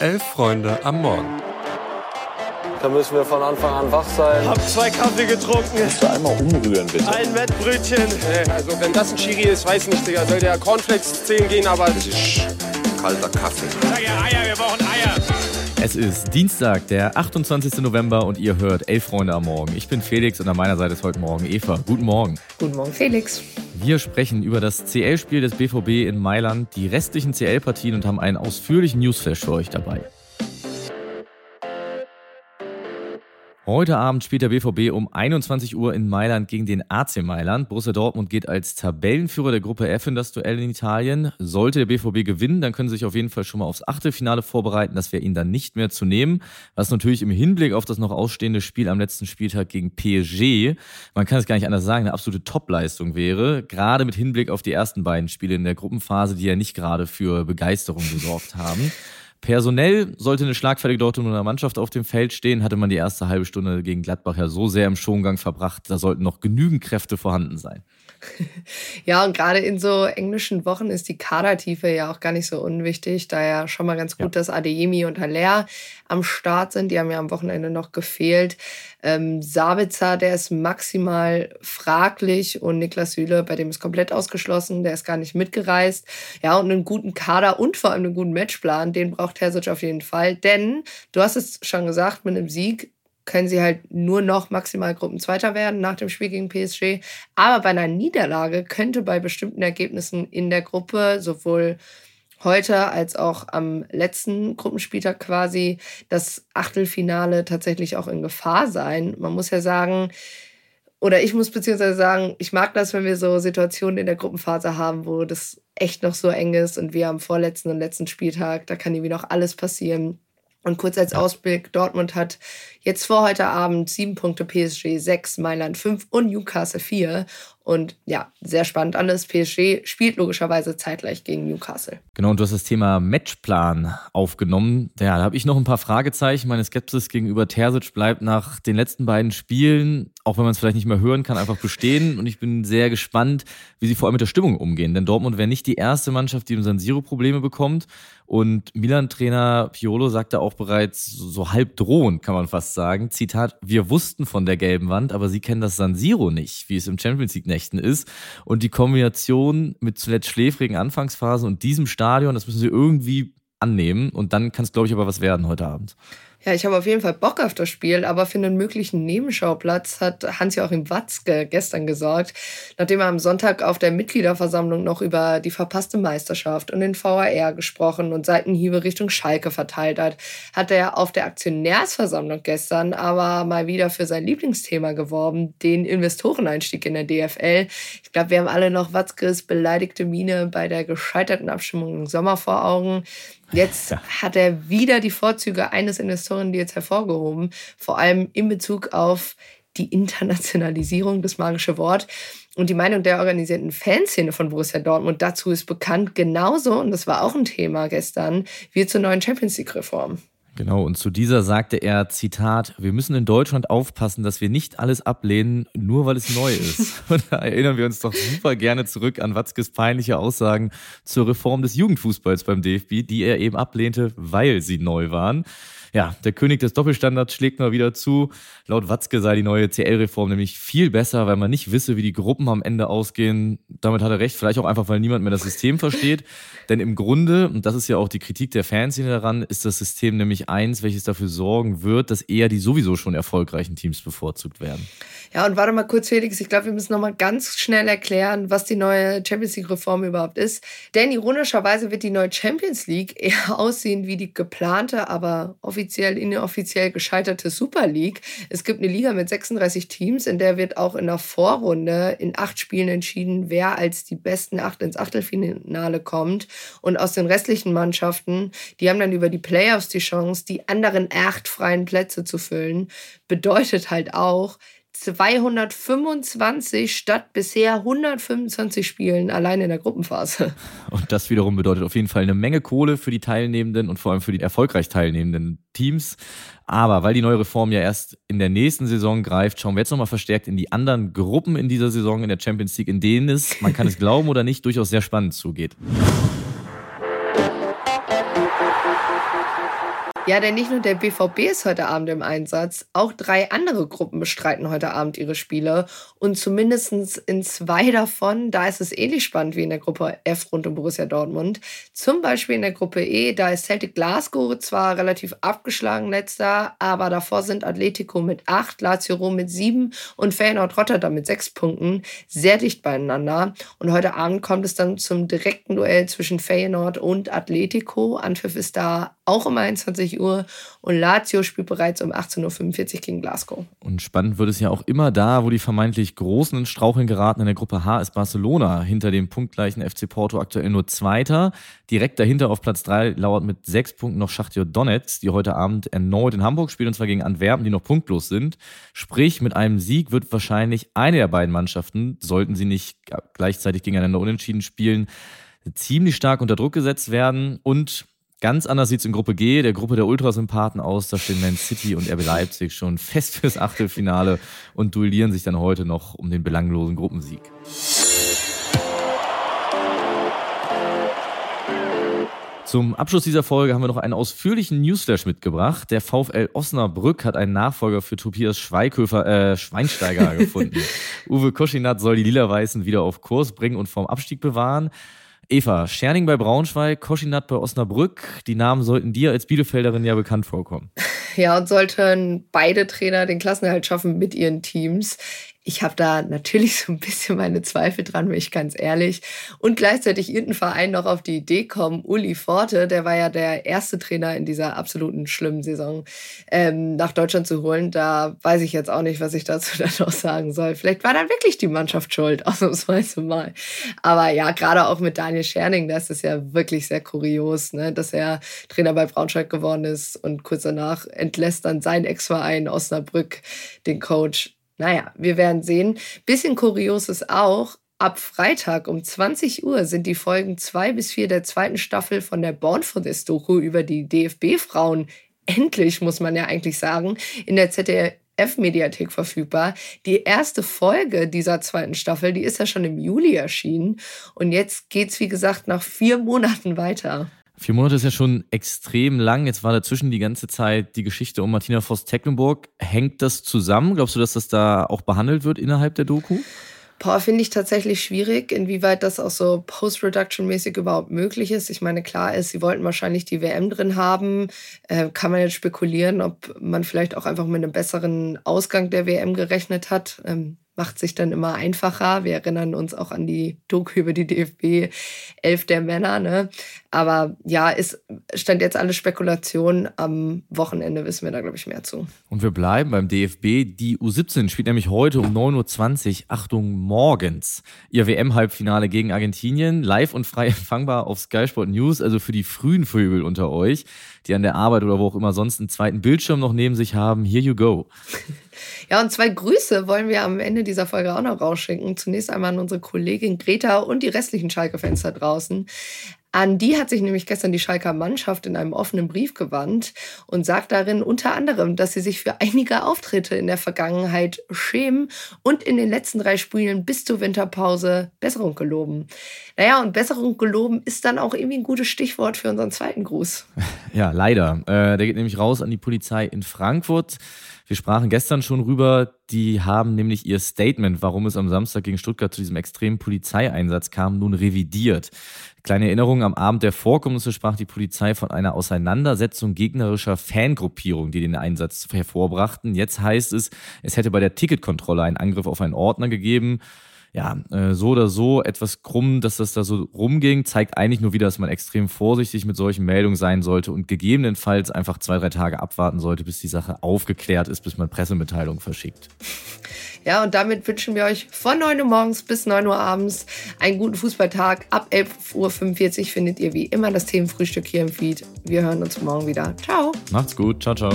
Elf Freunde am Morgen. Da müssen wir von Anfang an wach sein. Hab zwei Kaffee getrunken. Kannst du einmal umrühren, bitte? Ein Wettbrötchen. Also wenn das ein Schiri ist, weiß nicht, Digga. Soll der Cornflakes 10 gehen, aber... Das ist kalter Kaffee. Sag ja Eier, wir brauchen Eier. Es ist Dienstag, der 28. November und ihr hört Elf Freunde am Morgen. Ich bin Felix und an meiner Seite ist heute Morgen Eva. Guten Morgen. Guten Morgen, Felix. Wir sprechen über das CL-Spiel des BVB in Mailand, die restlichen CL-Partien und haben einen ausführlichen Newsflash für euch dabei. Heute Abend spielt der BVB um 21 Uhr in Mailand gegen den AC Mailand. Borussia Dortmund geht als Tabellenführer der Gruppe F in das Duell in Italien. Sollte der BVB gewinnen, dann können sie sich auf jeden Fall schon mal aufs Achtelfinale vorbereiten. Das wäre ihnen dann nicht mehr zu nehmen. Was natürlich im Hinblick auf das noch ausstehende Spiel am letzten Spieltag gegen PSG, man kann es gar nicht anders sagen, eine absolute Topleistung wäre. Gerade mit Hinblick auf die ersten beiden Spiele in der Gruppenphase, die ja nicht gerade für Begeisterung gesorgt haben. Personell sollte eine schlagfertige Dortmunder Mannschaft auf dem Feld stehen, hatte man die erste halbe Stunde gegen Gladbach ja so sehr im Schongang verbracht, da sollten noch genügend Kräfte vorhanden sein. Ja, und gerade in so englischen Wochen ist die Kadertiefe ja auch gar nicht so unwichtig, da ja schon mal ganz gut, ja. dass Adeyemi und Haller am Start sind. Die haben ja am Wochenende noch gefehlt. Ähm, Sabitzer, der ist maximal fraglich und Niklas Süle, bei dem ist komplett ausgeschlossen, der ist gar nicht mitgereist. Ja, und einen guten Kader und vor allem einen guten Matchplan, den braucht Terzic auf jeden Fall. Denn, du hast es schon gesagt, mit einem Sieg können sie halt nur noch maximal Gruppenzweiter werden nach dem Spiel gegen PSG. Aber bei einer Niederlage könnte bei bestimmten Ergebnissen in der Gruppe sowohl heute als auch am letzten Gruppenspieltag quasi das Achtelfinale tatsächlich auch in Gefahr sein. Man muss ja sagen, oder ich muss beziehungsweise sagen, ich mag das, wenn wir so Situationen in der Gruppenphase haben, wo das echt noch so eng ist und wir am vorletzten und letzten Spieltag, da kann irgendwie noch alles passieren. Und kurz als Ausblick, Dortmund hat jetzt vor heute Abend sieben Punkte, PSG sechs, Mailand fünf und Newcastle vier. Und ja, sehr spannend alles. PSG spielt logischerweise zeitgleich gegen Newcastle. Genau, und du hast das Thema Matchplan aufgenommen. Ja, da habe ich noch ein paar Fragezeichen. Meine Skepsis gegenüber Terzic bleibt nach den letzten beiden Spielen, auch wenn man es vielleicht nicht mehr hören kann, einfach bestehen. Und ich bin sehr gespannt, wie sie vor allem mit der Stimmung umgehen. Denn Dortmund wäre nicht die erste Mannschaft, die im San Siro Probleme bekommt. Und Milan-Trainer Piolo sagte auch bereits so halb drohend, kann man fast sagen. Zitat, wir wussten von der gelben Wand, aber sie kennen das San Siro nicht, wie es im Champions League-Nächten ist. Und die Kombination mit zuletzt schläfrigen Anfangsphasen und diesem Stadion, das müssen sie irgendwie annehmen. Und dann kann es, glaube ich, aber was werden heute Abend. Ja, ich habe auf jeden Fall Bock auf das Spiel, aber für einen möglichen Nebenschauplatz hat Hans-Joachim Watzke gestern gesorgt, nachdem er am Sonntag auf der Mitgliederversammlung noch über die verpasste Meisterschaft und den VAR gesprochen und Seitenhiebe Richtung Schalke verteilt hat, hat er auf der Aktionärsversammlung gestern aber mal wieder für sein Lieblingsthema geworben, den Investoreneinstieg in der DFL. Ich glaube, wir haben alle noch Watzkes beleidigte Miene bei der gescheiterten Abstimmung im Sommer vor Augen. Jetzt ja. hat er wieder die Vorzüge eines Investoren jetzt hervorgehoben, vor allem in Bezug auf die Internationalisierung, das magische Wort. Und die Meinung der organisierten Fanszene von Borussia Dortmund dazu ist bekannt, genauso, und das war auch ein Thema gestern, wie zur neuen Champions League-Reform. Genau, und zu dieser sagte er, Zitat, wir müssen in Deutschland aufpassen, dass wir nicht alles ablehnen, nur weil es neu ist. Und da erinnern wir uns doch super gerne zurück an Watzkes peinliche Aussagen zur Reform des Jugendfußballs beim DFB, die er eben ablehnte, weil sie neu waren. Ja, der König des Doppelstandards schlägt mal wieder zu. Laut Watzke sei die neue CL-Reform nämlich viel besser, weil man nicht wisse, wie die Gruppen am Ende ausgehen. Damit hat er recht, vielleicht auch einfach, weil niemand mehr das System versteht. Denn im Grunde, und das ist ja auch die Kritik der Fanszene daran, ist das System nämlich eins, welches dafür sorgen wird, dass eher die sowieso schon erfolgreichen Teams bevorzugt werden. Ja, und warte mal kurz, Felix, ich glaube, wir müssen noch mal ganz schnell erklären, was die neue Champions League-Reform überhaupt ist. Denn ironischerweise wird die neue Champions League eher aussehen wie die geplante, aber offiziell inoffiziell gescheiterte Super League. Es gibt eine Liga mit 36 Teams, in der wird auch in der Vorrunde in acht Spielen entschieden, wer als die besten acht ins Achtelfinale kommt. Und aus den restlichen Mannschaften, die haben dann über die Playoffs die Chance, die anderen acht freien Plätze zu füllen. Bedeutet halt auch, 225 statt bisher 125 Spielen allein in der Gruppenphase. Und das wiederum bedeutet auf jeden Fall eine Menge Kohle für die teilnehmenden und vor allem für die erfolgreich teilnehmenden Teams. Aber weil die neue Reform ja erst in der nächsten Saison greift, schauen wir jetzt nochmal verstärkt in die anderen Gruppen in dieser Saison in der Champions League, in denen es, man kann es glauben oder nicht, durchaus sehr spannend zugeht. Ja, denn nicht nur der BVB ist heute Abend im Einsatz, auch drei andere Gruppen bestreiten heute Abend ihre Spiele. Und zumindest in zwei davon, da ist es ähnlich spannend wie in der Gruppe F rund um Borussia Dortmund. Zum Beispiel in der Gruppe E, da ist Celtic Glasgow zwar relativ abgeschlagen letzter, aber davor sind Atletico mit acht, Lazio Rom mit sieben und Feyenoord Rotterdam mit sechs Punkten sehr dicht beieinander. Und heute Abend kommt es dann zum direkten Duell zwischen Feyenoord und Atletico. Anpfiff ist da auch um 21 Uhr und Lazio spielt bereits um 18.45 Uhr gegen Glasgow. Und spannend wird es ja auch immer da, wo die vermeintlich Großen in Straucheln geraten. In der Gruppe H ist Barcelona hinter dem punktgleichen FC Porto aktuell nur Zweiter. Direkt dahinter auf Platz 3 lauert mit sechs Punkten noch Schachtjo Donetsk, die heute Abend erneut in Hamburg spielen, und zwar gegen Antwerpen, die noch punktlos sind. Sprich, mit einem Sieg wird wahrscheinlich eine der beiden Mannschaften, sollten sie nicht gleichzeitig gegeneinander unentschieden spielen, ziemlich stark unter Druck gesetzt werden und Ganz anders sieht es in Gruppe G, der Gruppe der Ultrasympathen aus. Da stehen Man City und RB Leipzig schon fest fürs Achtelfinale und duellieren sich dann heute noch um den belanglosen Gruppensieg. Zum Abschluss dieser Folge haben wir noch einen ausführlichen Newsflash mitgebracht. Der VfL Osnabrück hat einen Nachfolger für Tobias Schweighöfer, äh, Schweinsteiger gefunden. Uwe Koschinat soll die Lila-Weißen wieder auf Kurs bringen und vom Abstieg bewahren. Eva, Scherning bei Braunschweig, Koschinat bei Osnabrück, die Namen sollten dir als Bielefelderin ja bekannt vorkommen. Ja, und sollten beide Trainer den Klassenerhalt schaffen mit ihren Teams. Ich habe da natürlich so ein bisschen meine Zweifel dran, bin ich ganz ehrlich. Und gleichzeitig irgendein Verein noch auf die Idee kommen, Uli Forte, der war ja der erste Trainer in dieser absoluten schlimmen Saison, ähm, nach Deutschland zu holen. Da weiß ich jetzt auch nicht, was ich dazu dann noch sagen soll. Vielleicht war dann wirklich die Mannschaft schuld, ausnahmsweise mal. Aber ja, gerade auch mit Daniel Scherning, das ist ja wirklich sehr kurios, ne? dass er Trainer bei Braunschweig geworden ist und kurz danach entlässt dann sein Ex-Verein Osnabrück den Coach naja, wir werden sehen. Bisschen kurios ist auch, ab Freitag um 20 Uhr sind die Folgen 2 bis 4 der zweiten Staffel von der Born for this Doku über die DFB-Frauen endlich, muss man ja eigentlich sagen, in der ZDF-Mediathek verfügbar. Die erste Folge dieser zweiten Staffel, die ist ja schon im Juli erschienen. Und jetzt geht's, wie gesagt, nach vier Monaten weiter. Vier Monate ist ja schon extrem lang. Jetzt war dazwischen die ganze Zeit die Geschichte um Martina Voss-Tecklenburg. Hängt das zusammen? Glaubst du, dass das da auch behandelt wird innerhalb der Doku? Boah, finde ich tatsächlich schwierig, inwieweit das auch so Post-Production-mäßig überhaupt möglich ist. Ich meine, klar ist, sie wollten wahrscheinlich die WM drin haben. Äh, kann man jetzt spekulieren, ob man vielleicht auch einfach mit einem besseren Ausgang der WM gerechnet hat. Ähm, macht sich dann immer einfacher. Wir erinnern uns auch an die Doku über die DFB 11 der Männer. Ne? Aber ja, es stand jetzt alle Spekulation. Am Wochenende wissen wir da, glaube ich, mehr zu. Und wir bleiben beim DFB. Die U17 spielt nämlich heute um 9.20 Uhr, Achtung, morgens, ihr WM-Halbfinale gegen Argentinien. Live und frei empfangbar auf Sky Sport News, also für die frühen Vögel unter euch, die an der Arbeit oder wo auch immer sonst einen zweiten Bildschirm noch neben sich haben. Here you go. Ja, und zwei Grüße wollen wir am Ende dieser Folge auch noch rausschicken. Zunächst einmal an unsere Kollegin Greta und die restlichen Schalke-Fans da draußen. An die hat sich nämlich gestern die Schalker Mannschaft in einem offenen Brief gewandt und sagt darin unter anderem, dass sie sich für einige Auftritte in der Vergangenheit schämen und in den letzten drei Spielen bis zur Winterpause Besserung geloben. Naja, und Besserung geloben ist dann auch irgendwie ein gutes Stichwort für unseren zweiten Gruß. Ja, leider. Äh, der geht nämlich raus an die Polizei in Frankfurt. Wir sprachen gestern schon rüber, die haben nämlich ihr Statement, warum es am Samstag gegen Stuttgart zu diesem extremen Polizeieinsatz kam, nun revidiert. Kleine Erinnerung, am Abend der Vorkommnisse sprach die Polizei von einer Auseinandersetzung gegnerischer Fangruppierung, die den Einsatz hervorbrachten. Jetzt heißt es, es hätte bei der Ticketkontrolle einen Angriff auf einen Ordner gegeben ja, äh, so oder so etwas krumm, dass das da so rumging, zeigt eigentlich nur wieder, dass man extrem vorsichtig mit solchen Meldungen sein sollte und gegebenenfalls einfach zwei, drei Tage abwarten sollte, bis die Sache aufgeklärt ist, bis man Pressemitteilungen verschickt. Ja, und damit wünschen wir euch von 9 Uhr morgens bis 9 Uhr abends einen guten Fußballtag. Ab 11.45 Uhr findet ihr wie immer das Themenfrühstück hier im Feed. Wir hören uns morgen wieder. Ciao. Macht's gut. Ciao, ciao.